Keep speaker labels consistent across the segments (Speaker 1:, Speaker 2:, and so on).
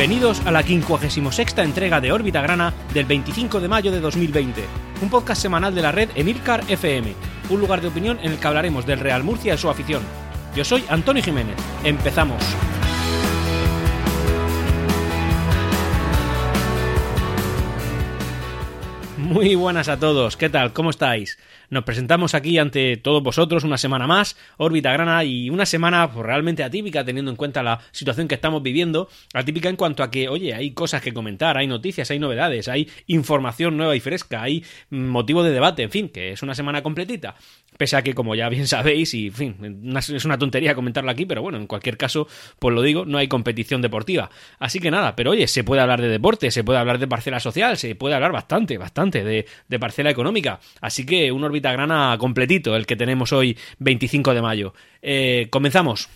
Speaker 1: Bienvenidos a la 56 entrega de Órbita Grana del 25 de mayo de 2020, un podcast semanal de la red Emilcar FM, un lugar de opinión en el que hablaremos del Real Murcia y su afición. Yo soy Antonio Jiménez. Empezamos. Muy buenas a todos, ¿qué tal? ¿Cómo estáis? Nos presentamos aquí ante todos vosotros una semana más, órbita grana y una semana pues, realmente atípica teniendo en cuenta la situación que estamos viviendo, atípica en cuanto a que, oye, hay cosas que comentar, hay noticias, hay novedades, hay información nueva y fresca, hay motivo de debate, en fin, que es una semana completita. Pese a que, como ya bien sabéis, y en fin, es una tontería comentarlo aquí, pero bueno, en cualquier caso, pues lo digo, no hay competición deportiva. Así que nada, pero oye, se puede hablar de deporte, se puede hablar de parcela social, se puede hablar bastante, bastante de, de parcela económica. Así que un grana completito, el que tenemos hoy 25 de mayo. Eh, comenzamos.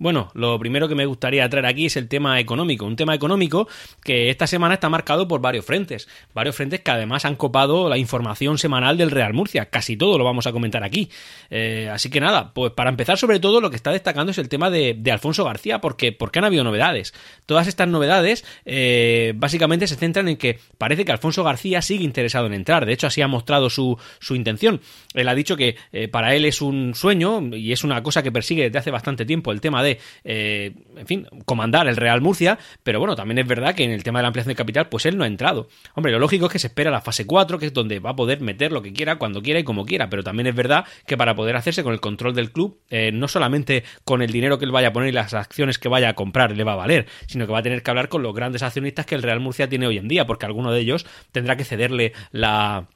Speaker 1: Bueno, lo primero que me gustaría traer aquí es el tema económico. Un tema económico que esta semana está marcado por varios frentes. Varios frentes que además han copado la información semanal del Real Murcia. Casi todo lo vamos a comentar aquí. Eh, así que nada, pues para empezar, sobre todo lo que está destacando es el tema de, Alfonso García, porque, porque han habido novedades. Todas estas novedades eh, básicamente se centran en que parece que Alfonso García sigue interesado en entrar. De hecho, así ha mostrado su, su intención. Él ha dicho que eh, para él es un sueño y es una cosa que persigue desde hace bastante tiempo el tema de eh, en fin, comandar el Real Murcia, pero bueno, también es verdad que en el tema de la ampliación de capital, pues él no ha entrado. Hombre, lo lógico es que se espera la fase 4, que es donde va a poder meter lo que quiera, cuando quiera y como quiera, pero también es verdad que para poder hacerse con el control del club, eh, no solamente con el dinero que él vaya a poner y las acciones que vaya a comprar le va a valer, sino que va a tener que hablar con los grandes accionistas que el Real Murcia tiene hoy en día, porque alguno de ellos tendrá que cederle la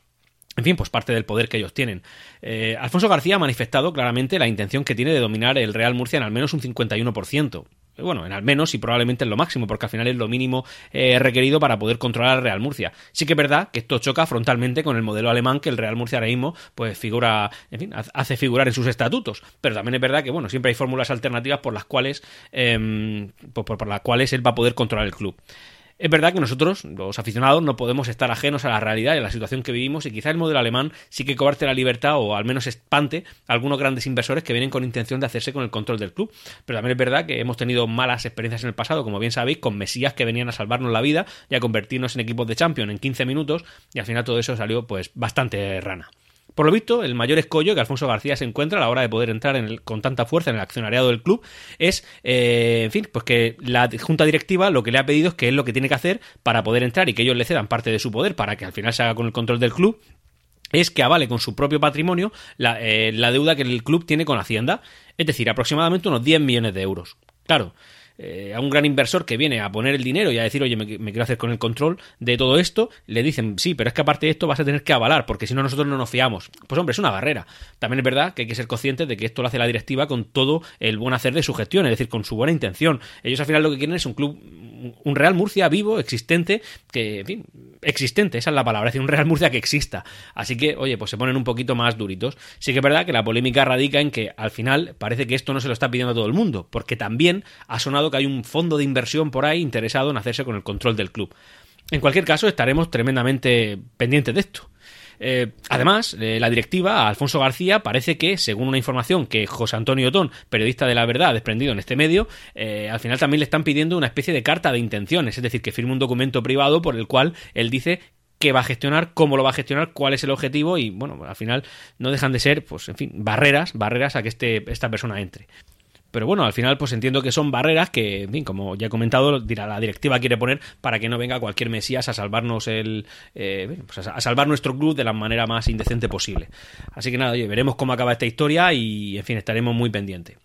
Speaker 1: en fin, pues parte del poder que ellos tienen. Eh, Alfonso García ha manifestado claramente la intención que tiene de dominar el Real Murcia en al menos un 51%. Bueno, en al menos y probablemente en lo máximo, porque al final es lo mínimo eh, requerido para poder controlar al Real Murcia. Sí que es verdad que esto choca frontalmente con el modelo alemán que el Real Murcia ahora mismo pues figura, en fin, hace figurar en sus estatutos. Pero también es verdad que, bueno, siempre hay fórmulas alternativas por las cuales, eh, por las cuales él va a poder controlar el club. Es verdad que nosotros, los aficionados, no podemos estar ajenos a la realidad y a la situación que vivimos y quizá el modelo alemán sí que cobarte la libertad o al menos espante a algunos grandes inversores que vienen con intención de hacerse con el control del club. Pero también es verdad que hemos tenido malas experiencias en el pasado, como bien sabéis, con mesías que venían a salvarnos la vida y a convertirnos en equipos de champion en 15 minutos y al final todo eso salió pues bastante rana. Por lo visto, el mayor escollo que Alfonso García se encuentra a la hora de poder entrar con tanta fuerza en el accionariado del club es, eh, en fin, pues que la junta directiva lo que le ha pedido es que es lo que tiene que hacer para poder entrar y que ellos le cedan parte de su poder para que al final se haga con el control del club es que avale con su propio patrimonio la, eh, deuda que el club tiene con Hacienda, es decir, aproximadamente unos 10 millones de euros. Claro, eh, a un gran inversor que viene a poner el dinero y a decir, oye, me, quiero hacer con el control de todo esto, le dicen, sí, pero es que aparte de esto vas a tener que avalar, porque si no nosotros no nos fiamos. Pues hombre, es una barrera. También es verdad que hay que ser conscientes de que esto lo hace la directiva con todo el buen hacer de su gestión, es decir, con su buena intención. Ellos al final lo que quieren es un club, un Real Murcia vivo, existente, que, en fin, existente, esa es la palabra, es decir, un Real Murcia que exista. Así que, oye, pues se ponen un poquito más duritos. Sí que es verdad que la polémica radica en que al final parece que esto no se lo está pidiendo a todo el mundo, porque también ha sonado que hay un fondo de inversión por ahí interesado en hacerse con el control del club. En cualquier caso, estaremos tremendamente pendientes de esto. Eh, además, eh, la directiva, Alfonso García, parece que, según una información que José Antonio Otón, periodista de la verdad, ha desprendido en este medio, eh, al final también le están pidiendo una especie de carta de intenciones, es decir, que firme un documento privado por el cual él dice qué va a gestionar, cómo lo va a gestionar, cuál es el objetivo y, bueno, al final no dejan de ser, pues, en fin, barreras, barreras a que este, esta persona entre. Pero bueno, al final pues entiendo que son barreras que, en fin, como ya he comentado, la directiva quiere poner para que no venga cualquier mesías a salvarnos el, eh, pues a salvar nuestro club de la manera más indecente posible. Así que nada, oye, veremos cómo acaba esta historia y, en fin, estaremos muy pendientes.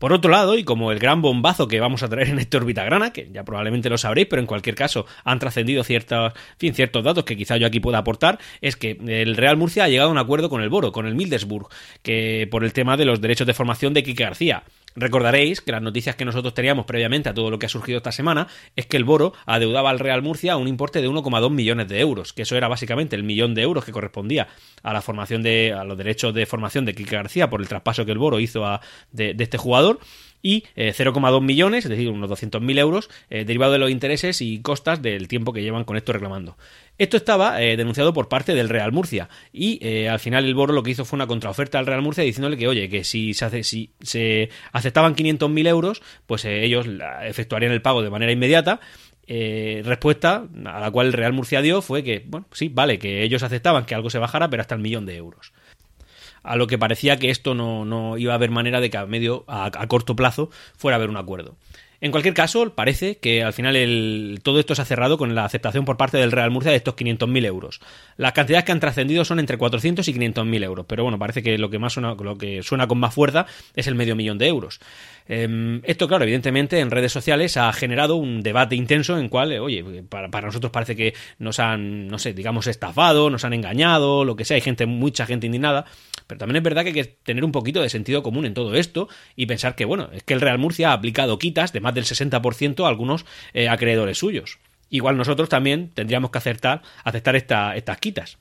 Speaker 1: Por otro lado, y como el gran bombazo que vamos a traer en este órbita grana, que ya probablemente lo sabréis, pero en cualquier caso han trascendido ciertos, fin, ciertos datos que quizá yo aquí pueda aportar, es que el Real Murcia ha llegado a un acuerdo con el Boro, con el Mildesburg, que por el tema de los derechos de formación de Quique García. Recordaréis que las noticias que nosotros teníamos previamente a todo lo que ha surgido esta semana es que el Boro adeudaba al Real Murcia un importe de 1,2 millones de euros, que eso era básicamente el millón de euros que correspondía a la formación de a los derechos de formación de Quique García por el traspaso que el Boro hizo a, de, este jugador y 0,2 millones, es decir, unos 200.000 euros, derivado de los intereses y costas del tiempo que llevan con esto reclamando. Esto estaba denunciado por parte del Real Murcia y al final el Boro lo que hizo fue una contraoferta al Real Murcia diciéndole que, oye, que si se, hace, si se aceptaban 500.000 euros, pues ellos efectuarían el pago de manera inmediata eh, respuesta a la cual el Real Murcia dio fue que, bueno, sí, vale, que ellos aceptaban que algo se bajara, pero hasta el millón de euros. A lo que parecía que esto no, no iba a haber manera de que a medio, a, corto plazo, fuera a haber un acuerdo. En cualquier caso, parece que al final el, todo esto se ha cerrado con la aceptación por parte del Real Murcia de estos 500.000 euros. Las cantidades que han trascendido son entre 400 y 500.000 euros, pero bueno, parece que lo que más suena, lo que suena con más fuerza es el medio millón de euros. Em, esto, claro, evidentemente en redes sociales ha generado un debate intenso en cual, eh, oye, para, nosotros parece que nos han, no sé, digamos, estafado, nos han engañado, lo que sea, hay gente, mucha gente indignada, pero también es verdad que hay que tener un poquito de sentido común en todo esto y pensar que, bueno, es que el Real Murcia ha aplicado quitas de más del 60% a algunos eh, acreedores suyos. Igual nosotros también tendríamos que aceptar, aceptar estas quitas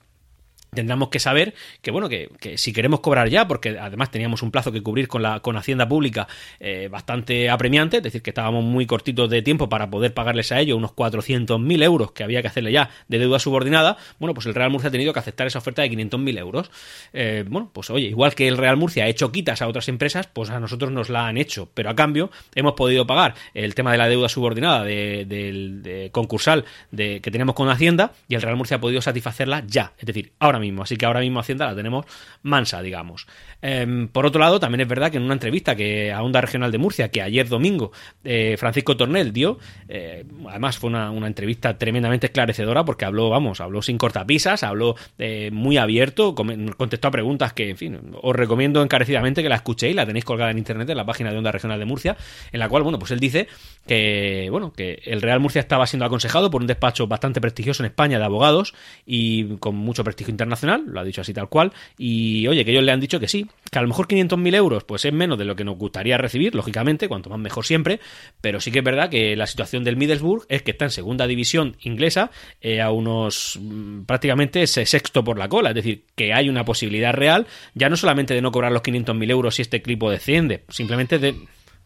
Speaker 1: tendríamos que saber que bueno que, si queremos cobrar ya porque además teníamos un plazo que cubrir con la con hacienda pública eh, bastante apremiante es decir que estábamos muy cortitos de tiempo para poder pagarles a ellos unos 400.000 euros que había que hacerle ya de deuda subordinada bueno pues el Real Murcia ha tenido que aceptar esa oferta de 500.000 euros. Eh, bueno pues oye igual que el Real Murcia ha hecho quitas a otras empresas pues a nosotros nos la han hecho pero a cambio hemos podido pagar el tema de la deuda subordinada de, concursal de, que tenemos con Hacienda y el Real Murcia ha podido satisfacerla ya es decir ahora mismo. Así que ahora mismo Hacienda la tenemos mansa, digamos. Em, por otro lado, también es verdad que en una entrevista que a Onda Regional de Murcia, que ayer domingo eh, Francisco Tornel dio, eh, además fue una, entrevista tremendamente esclarecedora porque habló, vamos, habló sin cortapisas, habló eh, muy abierto, contestó a preguntas que, en fin, os recomiendo encarecidamente que la escuchéis, la tenéis colgada en internet en la página de Onda Regional de Murcia, en la cual, bueno, pues él dice que, bueno, que el Real Murcia estaba siendo aconsejado por un despacho bastante prestigioso en España de abogados y con mucho prestigio internacional internacional, lo ha dicho así tal cual, y oye, que ellos le han dicho que sí, que a lo mejor 500.000 euros pues es menos de lo que nos gustaría recibir, lógicamente, cuanto más mejor siempre, pero sí que es verdad que la situación del Middlesbrough es que está en segunda división inglesa eh, a unos mm, prácticamente sexto por la cola, es decir, que hay una posibilidad real, ya no solamente de no cobrar los 500.000 euros si este equipo desciende, simplemente de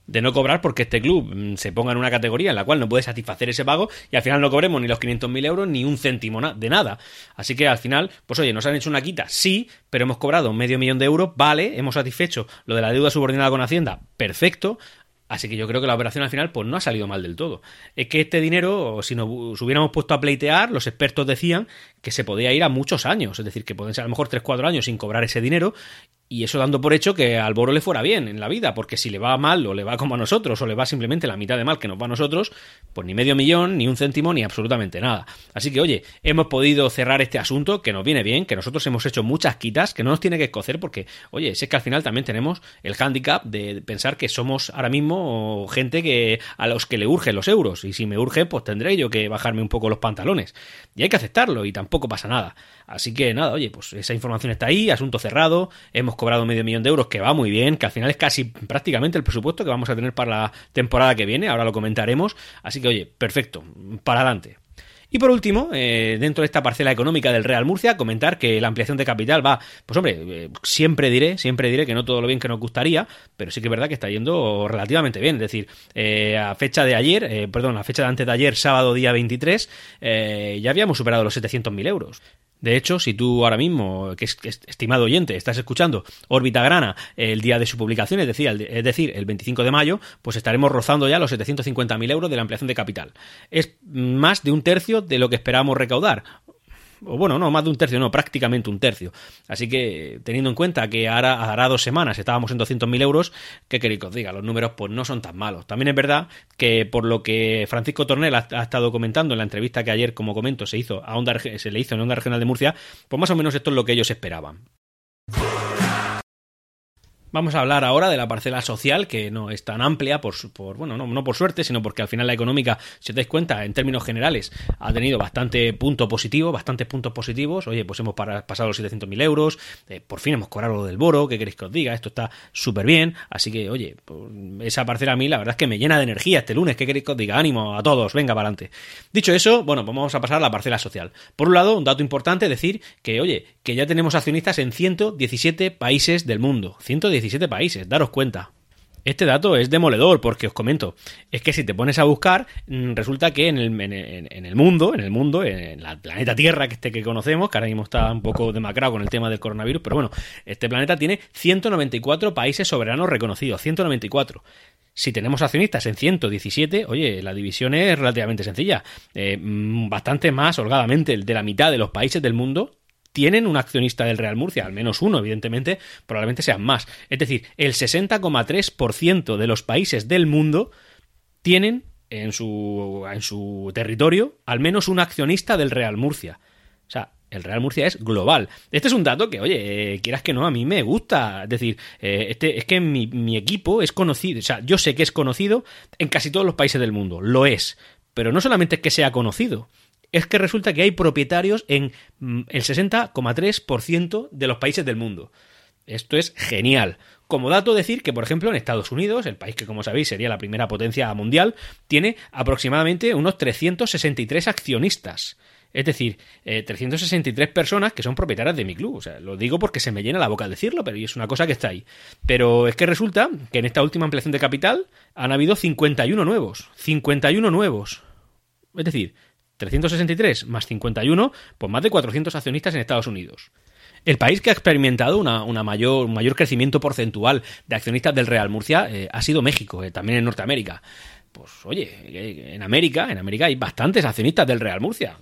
Speaker 1: de no cobrar porque este club mm, se ponga en una categoría en la cual no puede satisfacer ese pago y al final no cobremos ni los 500.000 euros ni un céntimo de nada. Así que al final, pues oye, nos han hecho una quita, sí, pero hemos cobrado medio millón de euros, vale, hemos satisfecho lo de la deuda subordinada con Hacienda, perfecto. Así que yo creo que la operación al final pues no ha salido mal del todo. Es que este dinero, si nos hubiéramos puesto a pleitear, los expertos decían que se podía ir a muchos años, es decir, que pueden ser a lo mejor 3-4 años sin cobrar ese dinero y eso dando por hecho que al Boro le fuera bien en la vida, porque si le va mal o le va como a nosotros o le va simplemente la mitad de mal que nos va a nosotros, pues ni medio millón, ni un céntimo, ni absolutamente nada. Así que oye, hemos podido cerrar este asunto que nos viene bien, que nosotros hemos hecho muchas quitas, que no nos tiene que escocer porque, oye, sé que al final también tenemos el hándicap de pensar que somos ahora mismo gente que a los que le urgen los euros y si me urge pues tendré yo que bajarme un poco los pantalones. Y hay que aceptarlo y tampoco pasa nada. Así que nada, oye, pues esa información está ahí, asunto cerrado, hemos cobrado medio millón de euros, que va muy bien, que al final es casi prácticamente el presupuesto que vamos a tener para la temporada que viene, ahora lo comentaremos, así que oye, perfecto, para adelante. Y por último, eh, dentro de esta parcela económica del Real Murcia, comentar que la ampliación de capital va, pues hombre, eh, siempre diré, siempre diré que no todo lo bien que nos gustaría, pero sí que es verdad que está yendo relativamente bien. Es decir, eh, a fecha de ayer, perdón, a fecha de antes de ayer, sábado día 23, ya habíamos superado los 700.000 euros. De hecho, si tú ahora mismo, que es, estimado oyente, estás escuchando órbita grana el día de su publicación, es decir, el, es decir, el 25 de mayo, pues estaremos rozando ya los 750.000 euros de la ampliación de capital. Es más de un tercio de lo que esperábamos recaudar o bueno, no, más de un tercio, no, prácticamente un tercio. Así que, teniendo en cuenta que ahora, hará dos semanas estábamos en 200.000 euros, ¿qué queréis que os diga? Los números pues no son tan malos. También es verdad que por lo que Francisco Tornel ha, estado comentando en la entrevista que ayer, como comento, se hizo a Onda, se le hizo en Onda Regional de Murcia, pues más o menos esto es lo que ellos esperaban. Vamos a hablar ahora de la parcela social, que no es tan amplia, por, por bueno, no, por suerte, sino porque al final la económica, si os dais cuenta, en términos generales, ha tenido bastante punto positivo, bastantes puntos positivos. Oye, pues hemos pasado los 700.000 euros, eh, por fin hemos cobrado lo del boro, ¿qué queréis que os diga? Esto está súper bien, así que, oye, pues, esa parcela a mí la verdad es que me llena de energía este lunes, ¿qué queréis que os diga? Ánimo a todos, venga para adelante. Dicho eso, bueno, pues vamos a pasar a la parcela social. Por un lado, un dato importante, decir que, oye, que ya tenemos accionistas en 117 países del mundo. 117 países, daros cuenta. Este dato es demoledor porque os comento, es que si te pones a buscar, mm, resulta que en el, en, el mundo, en el mundo, en el planeta Tierra que este que conocemos, que ahora mismo está un poco demacrado con el tema del coronavirus, pero bueno, este planeta tiene 194 países soberanos reconocidos, 194. Si tenemos accionistas en 117, oye, la división es relativamente sencilla. Eh, mm, bastante más holgadamente de la mitad de los países del mundo tienen un accionista del Real Murcia, al menos uno, evidentemente, probablemente sean más. Es decir, el 60,3% de los países del mundo tienen en su, en su territorio al menos un accionista del Real Murcia. O sea, el Real Murcia es global. Este es un dato que, oye, eh, quieras que no, a mí me gusta. Es decir, eh, este, es que mi, mi, equipo es conocido, o sea, yo sé que es conocido en casi todos los países del mundo, lo es. Pero no solamente es que sea conocido, es que resulta que hay propietarios en mm, el 60,3% de los países del mundo. Esto es genial. Como dato decir que, por ejemplo, en Estados Unidos, el país que como sabéis sería la primera potencia mundial, tiene aproximadamente unos 363 accionistas. Es decir, 363 eh, personas que son propietarias de mi club. O sea, lo digo porque se me llena la boca al decirlo, pero es una cosa que está ahí. Pero es que resulta que en esta última ampliación de capital han habido 51 nuevos. 51 nuevos. Es decir, 363 más 51, pues más de 400 accionistas en Estados Unidos. El país que ha experimentado una, mayor, un mayor crecimiento porcentual de accionistas del Real Murcia eh, ha sido México, eh, también en Norteamérica. Pues oye, eh, en América, en América hay bastantes accionistas del Real Murcia.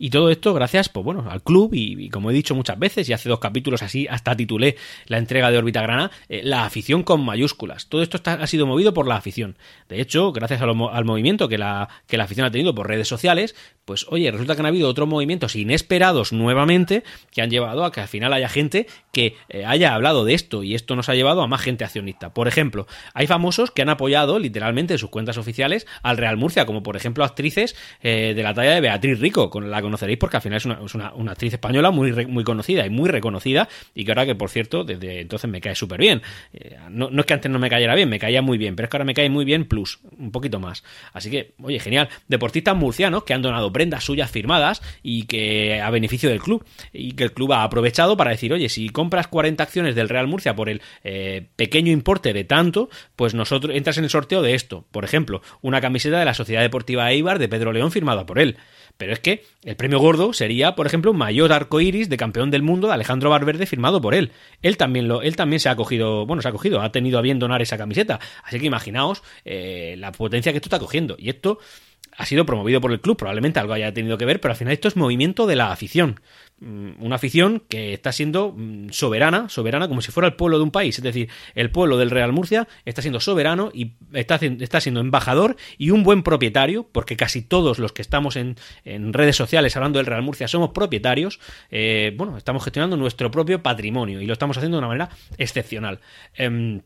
Speaker 1: Y todo esto gracias, pues bueno, al club y, como he dicho muchas veces, y hace dos capítulos así, hasta titulé la entrega de Órbita Grana, la afición con mayúsculas. Todo esto ha sido movido por la afición. De hecho, gracias al movimiento que la, que la afición ha tenido por redes sociales, pues oye, resulta que han habido otros movimientos inesperados nuevamente que han llevado a que al final haya gente que eh, haya hablado de esto y esto nos ha llevado a más gente accionista. Por ejemplo, hay famosos que han apoyado literalmente en sus cuentas oficiales al Real Murcia, como por ejemplo actrices eh, de la talla de Beatriz Rico, con la conoceréis porque al final es una, actriz española muy, muy conocida y muy reconocida y que ahora que por cierto desde entonces me cae súper bien. Eh, no, no, es que antes no me cayera bien, me caía muy bien, pero es que ahora me cae muy bien plus, un poquito más. Así que, oye, genial. Deportistas murcianos que han donado prendas suyas firmadas y que a beneficio del club y que el club ha aprovechado para decir, oye, si compras 40 acciones del Real Murcia por el eh, pequeño importe de tanto, pues nosotros entras en el sorteo de esto. Por ejemplo, una camiseta de la Sociedad Deportiva Eibar de Pedro León firmada por él. Pero es que el premio gordo sería, por ejemplo, un mayor arco iris de campeón del mundo de Alejandro Valverde firmado por él. Él también lo, él también se ha cogido, bueno, se ha cogido, ha tenido a bien donar esa camiseta. Así que imaginaos eh, la potencia que esto está cogiendo. Y esto ha sido promovido por el club, probablemente algo haya tenido que ver, pero al final esto es movimiento de la afición. Mm, una afición que está siendo mm, soberana, soberana como si fuera el pueblo de un país. Es decir, el pueblo del Real Murcia está siendo soberano y está, está siendo embajador y un buen propietario, porque casi todos los que estamos en, redes sociales hablando del Real Murcia somos propietarios. Eh, bueno, estamos gestionando nuestro propio patrimonio y lo estamos haciendo de una manera excepcional. Em,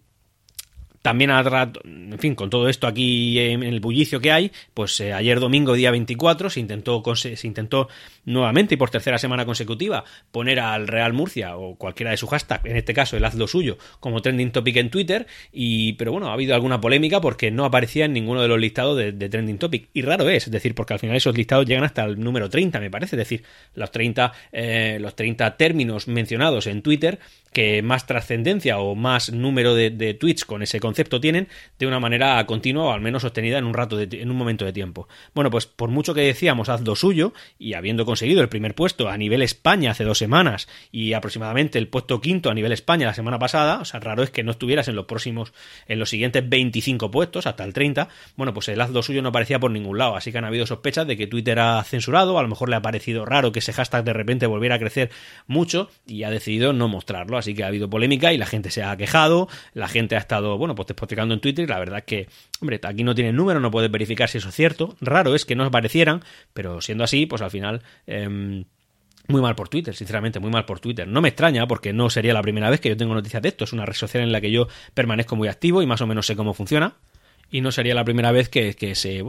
Speaker 1: también, en fin, con todo esto aquí en el bullicio que hay, pues eh, ayer domingo, día 24, se intentó, se intentó nuevamente y por tercera semana consecutiva poner al Real Murcia o cualquiera de su hashtag, en este caso el hazlo suyo, como trending topic en Twitter, y pero bueno, ha habido alguna polémica porque no aparecía en ninguno de los listados de, trending topic. Y raro es, es decir, porque al final esos listados llegan hasta el número 30, me parece, es decir, los 30, eh, los 30 términos mencionados en Twitter que más trascendencia o más número de, tweets con ese concepto tienen de una manera continua o al menos sostenida en un rato de, en un momento de tiempo. Bueno, pues por mucho que decíamos haz lo suyo y habiendo conseguido el primer puesto a nivel España hace dos semanas y aproximadamente el puesto quinto a nivel España la semana pasada, o sea, raro es que no estuvieras en los próximos en los siguientes 25 puestos hasta el 30, bueno, pues el haz lo suyo no aparecía por ningún lado, así que han habido sospechas de que Twitter ha censurado, a lo mejor le ha parecido raro que ese hashtag de repente volviera a crecer mucho y ha decidido no mostrarlo así que ha habido polémica y la gente se ha quejado, la gente ha estado, bueno, pues despotricando en Twitter y la verdad es que, hombre, aquí no tiene número, no puedes verificar si eso es cierto, raro es que no aparecieran, pero siendo así, pues al final... Em, muy mal por Twitter, sinceramente, muy mal por Twitter. No me extraña porque no sería la primera vez que yo tengo noticias de esto. Es una red social en la que yo permanezco muy activo y más o menos sé cómo funciona y no sería la primera vez que, se,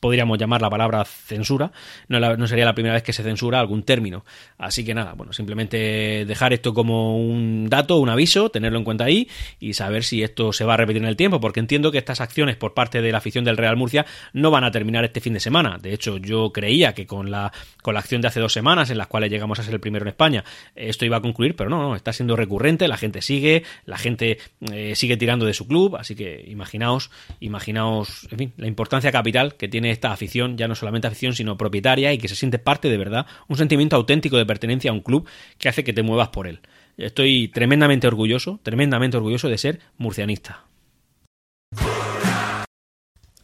Speaker 1: podríamos llamar la palabra censura, no, no, sería la primera vez que se censura algún término. Así que nada, bueno, simplemente dejar esto como un dato, un aviso, tenerlo en cuenta ahí y saber si esto se va a repetir en el tiempo, porque entiendo que estas acciones por parte de la afición del Real Murcia no van a terminar este fin de semana. De hecho, yo creía que con la, con la acción de hace dos semanas, en las cuales llegamos a ser el primero en España, esto iba a concluir, pero no, no, está siendo recurrente, la gente sigue, la gente eh, sigue tirando de su club, así que imaginaos, imaginaos, en fin, la importancia capital que tiene esta afición, ya no solamente afición, sino propietaria y que se siente parte de verdad, un sentimiento auténtico de pertenencia a un club que hace que te muevas por él. Estoy tremendamente orgulloso, tremendamente orgulloso de ser murcianista.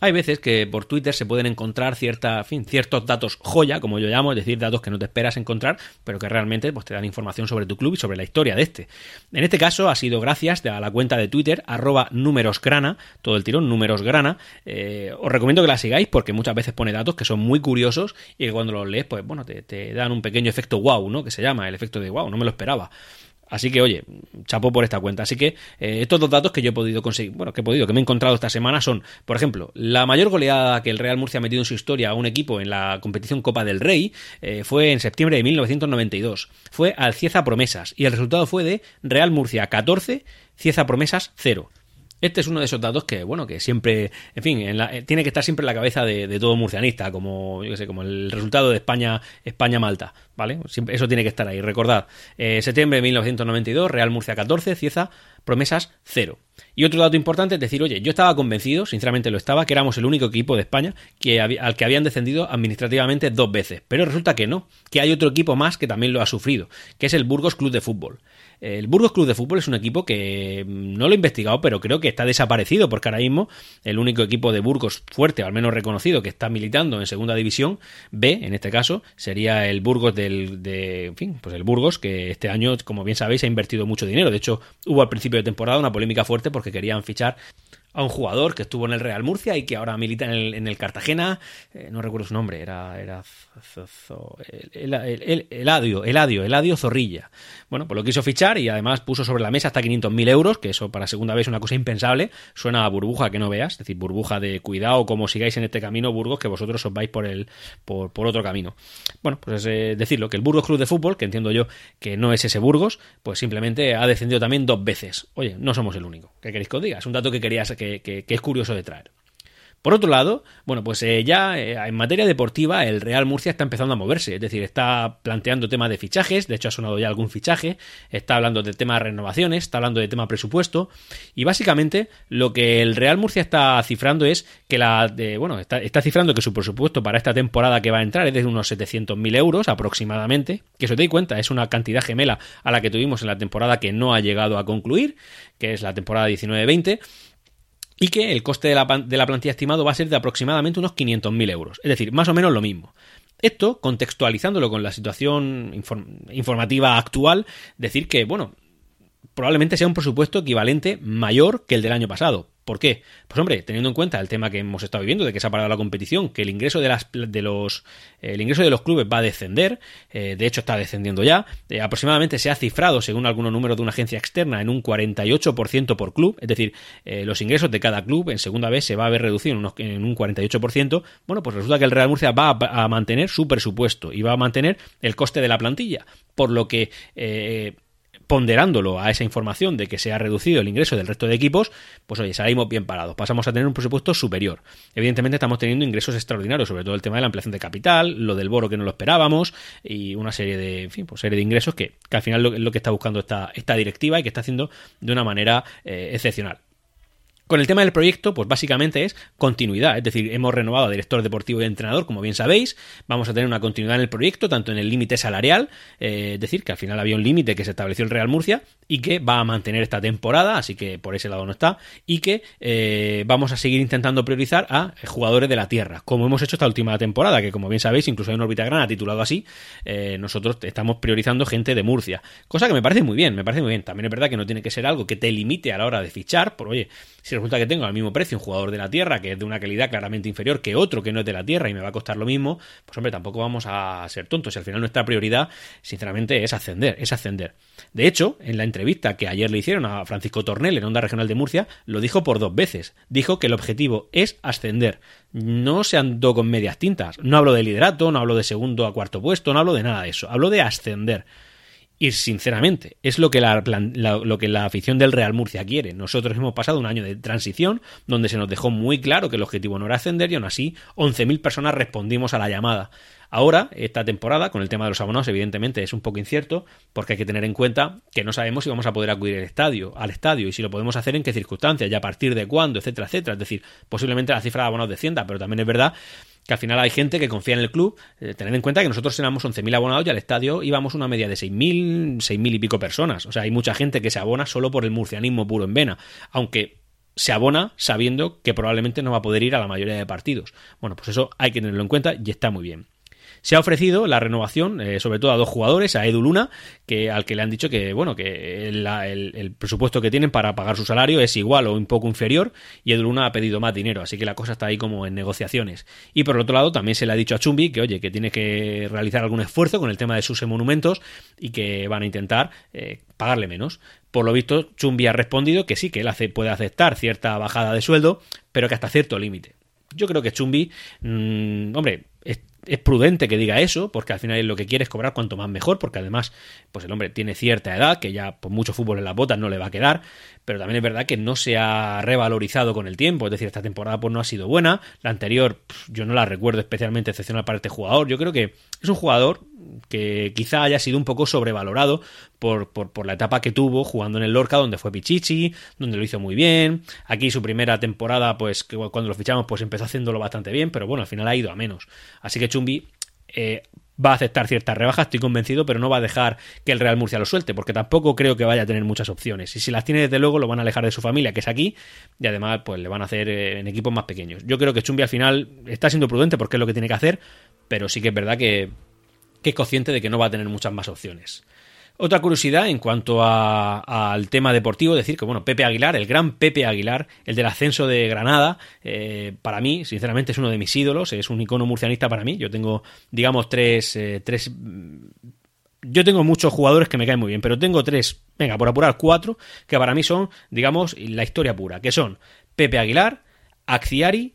Speaker 1: Hay veces que por Twitter se pueden encontrar cierta, fin, ciertos datos joya, como yo llamo, es decir, datos que no te esperas encontrar, pero que realmente pues, te dan información sobre tu club y sobre la historia de este. En este caso ha sido gracias a la cuenta de Twitter, arroba numerosgrana, todo el tirón, numerosgrana. Eh, os recomiendo que la sigáis porque muchas veces pone datos que son muy curiosos y que cuando los lees, pues bueno, te, te dan un pequeño efecto wow, ¿no? Que se llama el efecto de wow, no me lo esperaba. Así que, oye, chapo por esta cuenta. Así que eh, estos dos datos que yo he podido conseguir, bueno, que he podido, que me he encontrado esta semana son, por ejemplo, la mayor goleada que el Real Murcia ha metido en su historia a un equipo en la competición Copa del Rey eh, fue en septiembre de 1992. Fue al Cieza Promesas y el resultado fue de Real Murcia 14, Cieza Promesas 0. Este es uno de esos datos que, bueno, que siempre, en fin, eh, tiene que estar siempre en la cabeza de, todo murcianista, como, yo sé, como el resultado de España, España-Malta, ¿vale? Eso tiene que estar ahí. Recordad, eh, septiembre de 1992, Real Murcia 14, Cieza, promesas 0. Y otro dato importante es decir, oye, yo estaba convencido, sinceramente lo estaba, que éramos el único equipo de España que al que habían descendido administrativamente dos veces. Pero resulta que no, que hay otro equipo más que también lo ha sufrido, que es el Burgos Club de Fútbol. El Burgos Club de Fútbol es un equipo que mm, no lo he investigado, pero creo que está desaparecido, porque ahora mismo el único equipo de Burgos fuerte, al menos reconocido, que está militando en Segunda División B, en este caso, sería el Burgos de, en fin, pues el Burgos, que este año, como bien sabéis, ha invertido mucho dinero. De hecho, hubo al principio de temporada una polémica fuerte porque querían fichar a un jugador que estuvo en el Real Murcia y que ahora milita en el, en el Cartagena, eh, no recuerdo su nombre, era, era el, el, Eladio, Eladio, Eladio Zorrilla. Bueno, pues lo quiso fichar y además puso sobre la mesa hasta 500.000 euros, que eso para segunda vez es una cosa impensable, suena a burbuja que no veas, es decir, burbuja de cuidado como sigáis en este camino, Burgos, que vosotros os vais por, el, por, por otro camino. Bueno, pues es eh, decirlo, que el Burgos Club de Fútbol, que entiendo yo que no es ese Burgos, pues simplemente ha descendido también dos veces. Oye, no somos el único. ¿Qué queréis que os diga? Es un dato que querías que, es curioso de traer. Por otro lado, bueno, pues eh, ya eh, en materia deportiva el Real Murcia está empezando a moverse, es decir, está planteando temas de fichajes, de hecho ha sonado ya algún fichaje, está hablando del tema de renovaciones, está hablando de tema presupuesto y básicamente lo que el Real Murcia está cifrando es que la, de, bueno, está, está, cifrando que su presupuesto para esta temporada que va a entrar es de unos 700.000 euros aproximadamente, que si os dais cuenta es una cantidad gemela a la que tuvimos en la temporada que no ha llegado a concluir, que es la temporada 19-20 y que el coste de la, de la plantilla estimado va a ser de aproximadamente unos 500.000 euros, es decir, más o menos lo mismo. Esto, contextualizándolo con la situación informativa actual, decir que, bueno, probablemente sea un presupuesto equivalente mayor que el del año pasado. ¿Por qué? Pues hombre, teniendo en cuenta el tema que hemos estado viviendo, de que se ha parado la competición, que el ingreso de, los el ingreso de los clubes va a descender, eh, de hecho está descendiendo ya, eh, aproximadamente se ha cifrado, según algunos números de una agencia externa, en un 48% por club, es decir, eh, los ingresos de cada club en segunda vez se va a ver reducido en, un 48%, bueno, pues resulta que el Real Murcia va a, mantener su presupuesto y va a mantener el coste de la plantilla, por lo que ponderándolo a esa información de que se ha reducido el ingreso del resto de equipos, pues oye, salimos bien parados, pasamos a tener un presupuesto superior. Evidentemente estamos teniendo ingresos extraordinarios, sobre todo el tema de la ampliación de capital, lo del boro que no lo esperábamos y una serie de, en fin, pues serie de ingresos que, al final es lo, que está buscando esta, esta directiva y que está haciendo de una manera eh, excepcional. Con el tema del proyecto, pues básicamente es continuidad, es decir, hemos renovado a director deportivo y entrenador, como bien sabéis, vamos a tener una continuidad en el proyecto, tanto en el límite salarial, eh, es decir, que al final había un límite que se estableció el Real Murcia y que va a mantener esta temporada, así que por ese lado no está, y que eh, vamos a seguir intentando priorizar a jugadores de la tierra, como hemos hecho esta última temporada, que como bien sabéis, incluso hay un órbita grana titulado así, eh, nosotros estamos priorizando gente de Murcia, cosa que me parece muy bien, me parece muy bien, también es verdad que no tiene que ser algo que te limite a la hora de fichar, por oye, si resulta que tengo al mismo precio un jugador de la Tierra que es de una calidad claramente inferior que otro que no es de la Tierra y me va a costar lo mismo, pues hombre, tampoco vamos a ser tontos. Al final nuestra prioridad, sinceramente, es ascender, es ascender. De hecho, en la entrevista que ayer le hicieron a Francisco Tornel en Onda Regional de Murcia, lo dijo por dos veces. Dijo que el objetivo es ascender. No se andó con medias tintas. No hablo de liderato, no hablo de segundo a cuarto puesto, no hablo de nada de eso. Hablo de ascender. Y sinceramente, es lo que la, lo que la afición del Real Murcia quiere. Nosotros hemos pasado un año de transición donde se nos dejó muy claro que el objetivo no era ascender y aún así 11.000 personas respondimos a la llamada. Ahora, esta temporada, con el tema de los abonados, evidentemente es un poco incierto, porque hay que tener en cuenta que no sabemos si vamos a poder acudir al estadio, al estadio, y si lo podemos hacer en qué circunstancias, y a partir de cuándo, etcétera, etcétera. Es decir, posiblemente la cifra de abonados descienda, pero también es verdad que al final hay gente que confía en el club. Eh, tened en cuenta que nosotros éramos 11.000 abonados y al estadio íbamos una media de 6.000, 6.000 y pico personas. O sea, hay mucha gente que se abona solo por el murcianismo puro en vena. Aunque se abona sabiendo que probablemente no va a poder ir a la mayoría de partidos. Bueno, pues eso hay que tenerlo en cuenta y está muy bien. Se ha ofrecido la renovación, eh, sobre todo a dos jugadores, a Edu Luna, que, al que le han dicho que, bueno, que el, presupuesto que tienen para pagar su salario es igual o un poco inferior, y Edu Luna ha pedido más dinero, así que la cosa está ahí como en negociaciones. Y por otro lado, también se le ha dicho a Chumbi que, oye, que tiene que realizar algún esfuerzo con el tema de sus monumentos y que van a intentar eh, pagarle menos. Por lo visto, Chumbi ha respondido que sí, que él puede aceptar cierta bajada de sueldo, pero que hasta cierto límite. Yo creo que Chumbi, mm, hombre, es prudente que diga eso, porque al final lo que quiere es cobrar cuanto más mejor, porque además, pues el hombre tiene cierta edad, que ya por mucho fútbol en las botas no le va a quedar, pero también es verdad que no se ha revalorizado con el tiempo, es decir, esta temporada pues no ha sido buena, la anterior yo no la recuerdo especialmente excepcional para este jugador, yo creo que es un jugador que quizá haya sido un poco sobrevalorado por, por, la etapa que tuvo jugando en el Lorca, donde fue Pichichi, donde lo hizo muy bien. Aquí su primera temporada, pues cuando lo fichamos, pues empezó haciéndolo bastante bien, pero bueno, al final ha ido a menos. Así que Chumbi eh, va a aceptar ciertas rebajas, estoy convencido, pero no va a dejar que el Real Murcia lo suelte, porque tampoco creo que vaya a tener muchas opciones. Y si las tiene, desde luego, lo van a alejar de su familia, que es aquí, y además, pues le van a hacer eh, en equipos más pequeños. Yo creo que Chumbi al final está siendo prudente porque es lo que tiene que hacer, pero sí que es verdad que que es consciente de que no va a tener muchas más opciones. Otra curiosidad en cuanto al tema deportivo, decir que bueno, Pepe Aguilar, el gran Pepe Aguilar, el del ascenso de Granada, eh, para mí, sinceramente, es uno de mis ídolos, es un icono murcianista para mí. Yo tengo, digamos, tres, eh, tres yo tengo muchos jugadores que me caen muy bien, pero tengo tres, venga, por apurar cuatro, que para mí son, digamos, la historia pura, que son Pepe Aguilar, Axiari,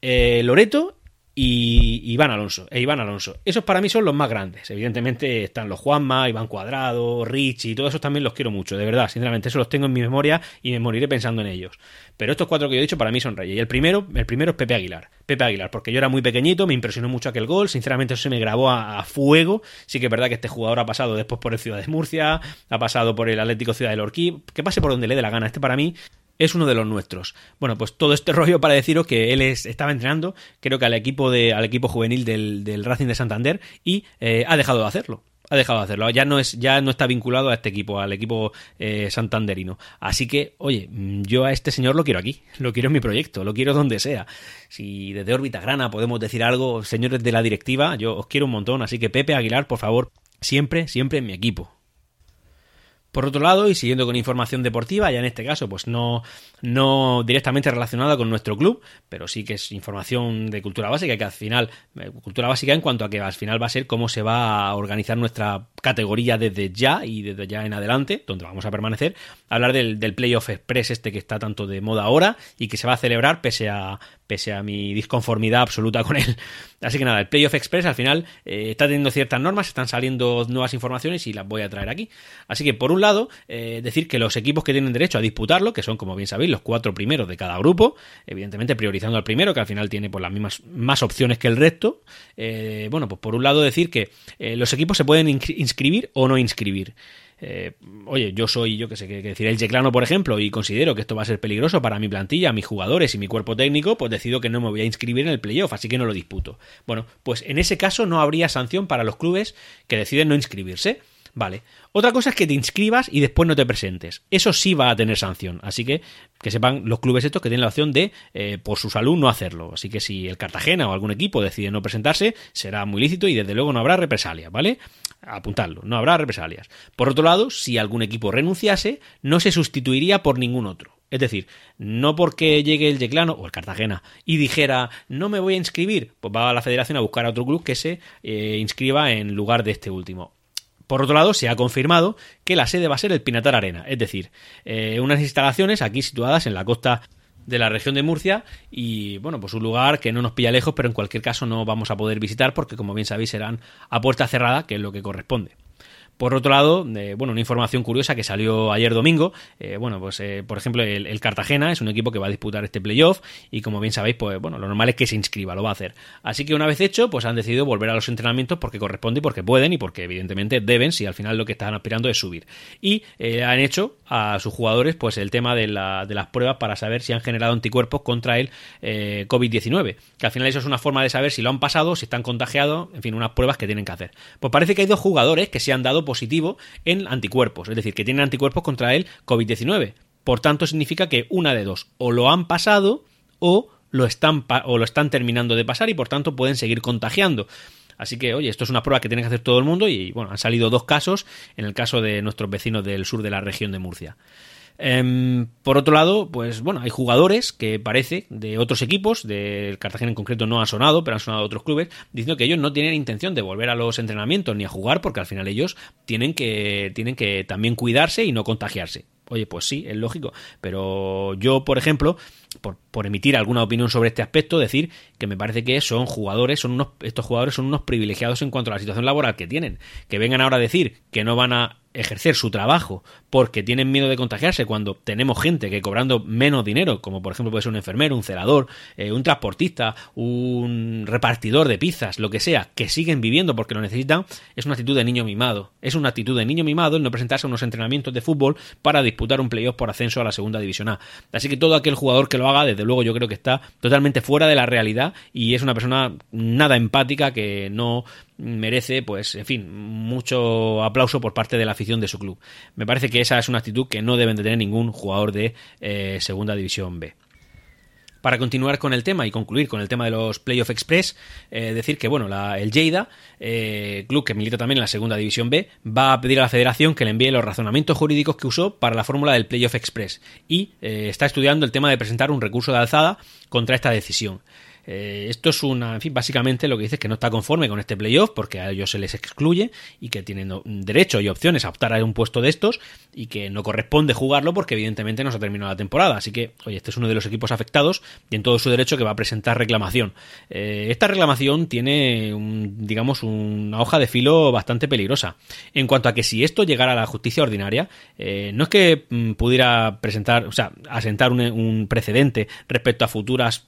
Speaker 1: eh, Loreto y Iván Alonso, e Iván Alonso. Esos para mí son los más grandes. Evidentemente están los Juanma, Iván Cuadrado, Richie, todos esos también los quiero mucho, de verdad, sinceramente, eso los tengo en mi memoria y me moriré pensando en ellos. Pero estos cuatro que yo he dicho para mí son reyes. Y el primero, el primero es Pepe Aguilar. Pepe Aguilar, porque yo era muy pequeñito, me impresionó mucho aquel gol, sinceramente eso se me grabó a, fuego. Sí que es verdad que este jugador ha pasado después por el Ciudad de Murcia, ha pasado por el Atlético Ciudad del Orquí, que pase por donde le dé la gana. Este para mí es uno de los nuestros. Bueno, pues todo este rollo para deciros que él estaba entrenando, creo que al equipo, de, al equipo juvenil del, Racing de Santander y eh, ha dejado de hacerlo ha dejado de hacerlo. Ya no es, ya no está vinculado a este equipo, al equipo eh, santanderino. Así que, oye, yo a este señor lo quiero aquí, lo quiero en mi proyecto, lo quiero donde sea. Si desde órbita grana podemos decir algo, señores de la directiva, yo os quiero un montón. Así que Pepe Aguilar, por favor, siempre, siempre en mi equipo. Por otro lado, y siguiendo con información deportiva, ya en este caso, pues no, no directamente relacionada con nuestro club, pero sí que es información de cultura básica, que al final, eh, cultura básica en cuanto a que al final va a ser cómo se va a organizar nuestra categoría desde ya y desde ya en adelante, donde vamos a permanecer, hablar del, del Playoff Express este que está tanto de moda ahora y que se va a celebrar pese a, pese a mi disconformidad absoluta con él. Así que nada, el Playoff Express al final eh, está teniendo ciertas normas, están saliendo nuevas informaciones y las voy a traer aquí. Así que por un lado, eh, decir que los equipos que tienen derecho a disputarlo, que son como bien sabéis los cuatro primeros de cada grupo, evidentemente priorizando al primero, que al final tiene pues, las mismas más opciones que el resto, eh, bueno, pues por un lado decir que los equipos se pueden inscribir o no inscribir. Eh, oye, yo soy, yo que sé, que, decir el Yeclano, por ejemplo, y considero que esto va a ser peligroso para mi plantilla, mis jugadores y mi cuerpo técnico, pues decido que no me voy a inscribir en el playoff, así que no lo disputo. Bueno, pues en ese caso no habría sanción para los clubes que deciden no inscribirse. Vale. Otra cosa es que te inscribas y después no te presentes. Eso sí va a tener sanción. Así que que sepan los clubes estos que tienen la opción de, eh, por su salud, no hacerlo. Así que si el Cartagena o algún equipo decide no presentarse, será muy lícito y desde luego no habrá represalias, ¿vale? Apuntarlo, no habrá represalias. Por otro lado, si algún equipo renunciase, no se sustituiría por ningún otro. Es decir, no porque llegue el Yeclano o el Cartagena y dijera no me voy a inscribir, pues va a la federación a buscar a otro club que se eh, inscriba en lugar de este último. Por otro lado, se ha confirmado que la sede va a ser el Pinatar Arena, es decir, eh, unas instalaciones aquí situadas en la costa de la región de Murcia y bueno, pues un lugar que no nos pilla lejos, pero en cualquier caso no vamos a poder visitar porque como bien sabéis serán a puerta cerrada, que es lo que corresponde. Por otro lado, eh, bueno, una información curiosa que salió ayer domingo, eh, bueno, pues eh, por ejemplo el, Cartagena es un equipo que va a disputar este playoff y como bien sabéis, pues bueno, lo normal es que se inscriba, lo va a hacer. Así que una vez hecho, pues han decidido volver a los entrenamientos porque corresponde y porque pueden y porque evidentemente deben si al final lo que están aspirando es subir. Y han hecho a sus jugadores pues el tema de, de, las pruebas para saber si han generado anticuerpos contra el COVID-19, que al final eso es una forma de saber si lo han pasado, si están contagiados, en fin, unas pruebas que tienen que hacer. Pues parece que hay dos jugadores que se han dado positivo en anticuerpos, es decir, que tienen anticuerpos contra el COVID-19. Por tanto, significa que una de dos, o lo han pasado o lo están, o lo están terminando de pasar y por tanto pueden seguir contagiando. Así que, oye, esto es una prueba que tiene que hacer todo el mundo y, bueno, han salido dos casos en el caso de nuestros vecinos del sur de la región de Murcia. Em, por otro lado, pues bueno, hay jugadores que parece de otros equipos, del Cartagena en concreto no ha sonado, pero han sonado otros clubes, diciendo que ellos no tienen intención de volver a los entrenamientos ni a jugar, porque al final ellos tienen que, tienen que también cuidarse y no contagiarse. Oye, pues sí, es lógico. Pero yo, por ejemplo, por, por, emitir alguna opinión sobre este aspecto, decir que me parece que son jugadores, son unos, estos jugadores son unos privilegiados en cuanto a la situación laboral que tienen. Que vengan ahora a decir que no van a ejercer su trabajo porque tienen miedo de contagiarse cuando tenemos gente que cobrando menos dinero, como por ejemplo puede ser un enfermero, un celador, eh, un transportista, un repartidor de pizzas, lo que sea, que siguen viviendo porque lo necesitan, es una actitud de niño mimado. Es una actitud de niño mimado el no presentarse a unos entrenamientos de fútbol para disputar un playoff por ascenso a la segunda división A. Así que todo aquel jugador que lo haga, desde luego yo creo que está totalmente fuera de la realidad y es una persona nada empática que no merece, pues, en fin, mucho aplauso por parte de la afición de su club. Me parece que esa es una actitud que no deben de tener ningún jugador de eh, Segunda División B. Para continuar con el tema y concluir con el tema de los Playoff Express, eh, decir que bueno, el Lleida, eh, club que milita también en la segunda división B, va a pedir a la federación que le envíe los razonamientos jurídicos que usó para la fórmula del Playoff Express y está estudiando el tema de presentar un recurso de alzada contra esta decisión. Eh, esto es una, en fin, básicamente lo que dice es que no está conforme con este playoff porque a ellos se les excluye y que tienen derecho y opciones a optar a un puesto de estos y que no corresponde jugarlo porque evidentemente no se ha terminado la temporada. Así que, oye, este es uno de los equipos afectados y en todo su derecho que va a presentar reclamación. Eh, esta reclamación tiene, digamos, una hoja de filo bastante peligrosa. En cuanto a que si esto llegara a la justicia ordinaria, eh, no es que mm, pudiera presentar, o sea, asentar un precedente respecto a futuras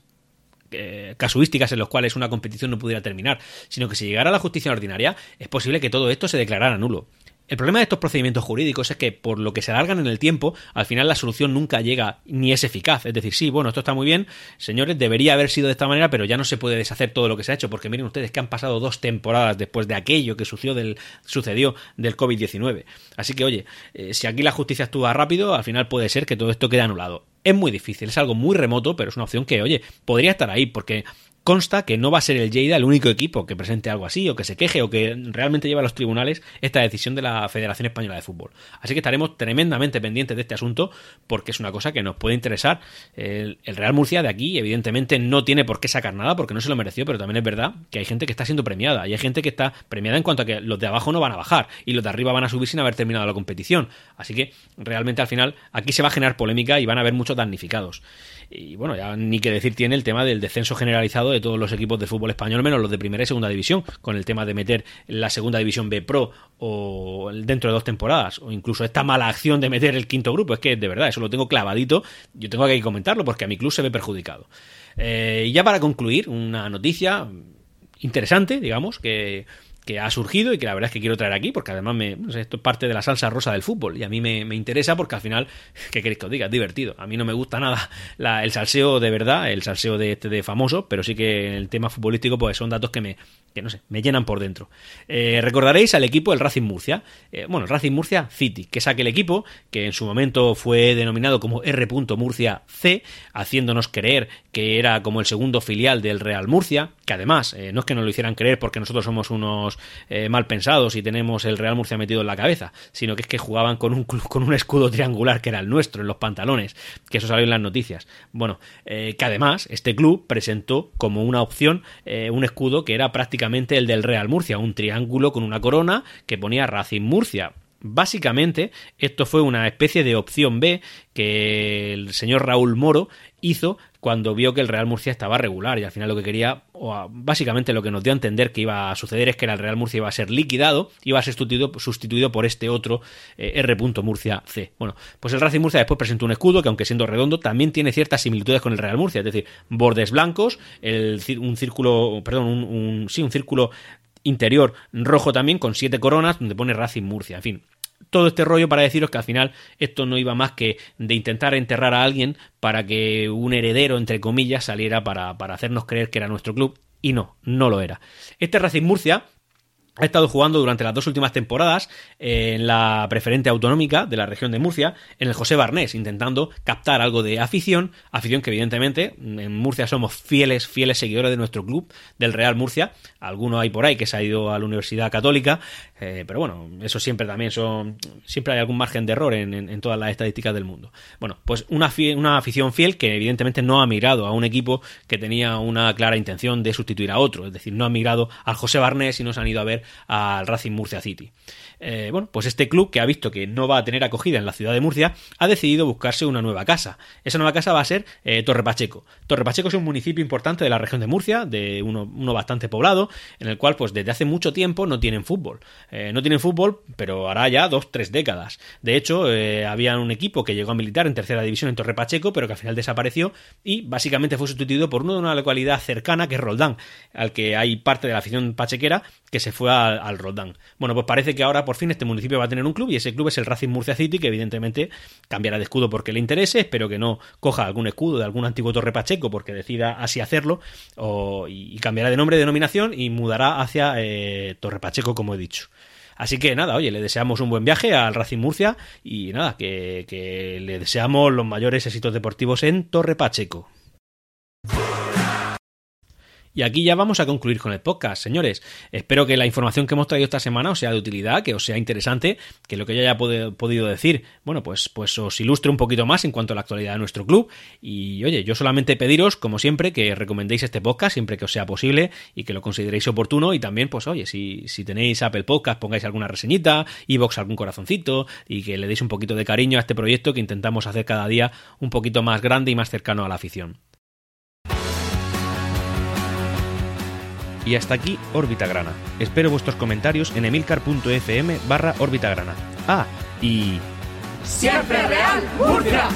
Speaker 1: eh, casuísticas en los cuales una competición no pudiera terminar, sino que si llegara a la justicia ordinaria, es posible que todo esto se declarara nulo. El problema de estos procedimientos jurídicos es que, por lo que se alargan en el tiempo, al final la solución nunca llega ni es eficaz. Es decir, sí, bueno, esto está muy bien, señores, debería haber sido de esta manera, pero ya no se puede deshacer todo lo que se ha hecho, porque miren ustedes que han pasado dos temporadas después de aquello que sucedió del, sucedió del COVID-19. Así que, oye, eh, si aquí la justicia actúa rápido, al final puede ser que todo esto quede anulado. Es muy difícil, es algo muy remoto, pero es una opción que, oye, podría estar ahí, porque consta que no va a ser el Lleida el único equipo que presente algo así, o que se queje, o que realmente lleve a los tribunales esta decisión de la Federación Española de Fútbol. Así que estaremos tremendamente pendientes de este asunto, porque es una cosa que nos puede interesar. El, Real Murcia de aquí, evidentemente, no tiene por qué sacar nada, porque no se lo mereció, pero también es verdad que hay gente que está siendo premiada, y hay gente que está premiada en cuanto a que los de abajo no van a bajar, y los de arriba van a subir sin haber terminado la competición. Así que realmente al final aquí se va a generar polémica y van a haber muchos damnificados. Y bueno, ya ni que decir tiene el tema del descenso generalizado de todos los equipos de fútbol español, menos los de primera y segunda división, con el tema de meter la segunda división B Pro o dentro de dos temporadas, o incluso esta mala acción de meter el quinto grupo. Es que de verdad, eso lo tengo clavadito, yo tengo que comentarlo porque a mi club se ve perjudicado. Eh, y ya para concluir, una noticia interesante, digamos, que que ha surgido y que la verdad es que quiero traer aquí, porque además me, esto es parte de la salsa rosa del fútbol y a mí me, interesa porque al final, ¿qué queréis que os diga? Es divertido. A mí no me gusta nada el salseo de verdad, el salseo de este de famoso, pero sí que el tema futbolístico pues son datos que me, que no sé, me llenan por dentro. Eh, recordaréis al equipo el Racing Murcia, eh, bueno, el Racing Murcia City, que es aquel equipo que en su momento fue denominado como R. Murcia C, haciéndonos creer que era como el segundo filial del Real Murcia, que además, eh, no es que nos lo hicieran creer porque nosotros somos unos eh, mal pensados y tenemos el Real Murcia metido en la cabeza, sino que es que jugaban con un, con un escudo triangular que era el nuestro en los pantalones, que eso salió en las noticias. Bueno, eh, que además este club presentó como una opción eh, un escudo que era prácticamente el del Real Murcia, un triángulo con una corona que ponía Racing Murcia. Básicamente, esto fue una especie de opción B que el señor Raúl Moro hizo cuando vio que el Real Murcia estaba regular y al final lo que quería, o básicamente lo que nos dio a entender que iba a suceder es que el Real Murcia iba a ser liquidado, iba a ser sustituido, por este otro eh, R. Murcia C. Bueno, pues el Racing Murcia después presentó un escudo que aunque siendo redondo también tiene ciertas similitudes con el Real Murcia, es decir, bordes blancos, el, un círculo, perdón, un, sí, un círculo interior rojo también con siete coronas donde pone Racing Murcia, en fin, todo este rollo para deciros que al final esto no iba más que de intentar enterrar a alguien para que un heredero, entre comillas, saliera para, para hacernos creer que era nuestro club. Y no, no lo era. Este Racing Murcia ha estado jugando durante las dos últimas temporadas en la preferente autonómica de la región de Murcia, en el José Barnés, intentando captar algo de afición, afición que evidentemente en Murcia somos fieles, fieles seguidores de nuestro club, del Real Murcia. Alguno hay por ahí que se ha ido a la Universidad Católica, eh, pero bueno, eso siempre también son, siempre hay algún margen de error en, todas las estadísticas del mundo. Bueno, pues una, una afición fiel que evidentemente no ha mirado a un equipo que tenía una clara intención de sustituir a otro, es decir, no ha mirado al José Barnés y no se han ido a ver al Racing Murcia City. Eh, bueno, pues este club que ha visto que no va a tener acogida en la ciudad de Murcia ha decidido buscarse una nueva casa. Esa nueva casa va a ser eh, Torre Pacheco. Torre Pacheco es un municipio importante de la región de Murcia, de uno, bastante poblado, en el cual pues desde hace mucho tiempo no tienen fútbol. Eh, no tienen fútbol, pero hará ya dos, tres décadas. De hecho, había un equipo que llegó a militar en tercera división en Torre Pacheco, pero que al final desapareció y básicamente fue sustituido por uno de una localidad cercana que es Roldán, al que hay parte de la afición pachequera que se fue al, al. Bueno, pues parece que ahora por fin este municipio va a tener un club y ese club es el Racing Murcia City, que evidentemente cambiará de escudo porque le interese, espero que no coja algún escudo de algún antiguo Torre Pacheco porque decida así hacerlo, y cambiará de nombre, de denominación y mudará hacia eh, Torre Pacheco, como he dicho. Así que nada, oye, le deseamos un buen viaje al Racing Murcia y nada, que, que le deseamos los mayores éxitos deportivos en Torre Pacheco. Y aquí ya vamos a concluir con el podcast, señores. Espero que la información que hemos traído esta semana os sea de utilidad, que os sea interesante, que lo que yo haya podido decir, bueno, pues, pues os ilustre un poquito más en cuanto a la actualidad de nuestro club. Y oye, yo solamente pediros, como siempre, que recomendéis este podcast siempre que os sea posible y que lo consideréis oportuno. Y también, pues oye, si, si tenéis Apple Podcast, pongáis alguna reseñita, Evox algún corazoncito y que le deis un poquito de cariño a este proyecto que intentamos hacer cada día un poquito más grande y más cercano a la afición. Y hasta aquí Órbita Grana. Espero vuestros comentarios en emilcar.fm barra Órbita Grana. Ah, y...
Speaker 2: ¡Siempre Real Murcia!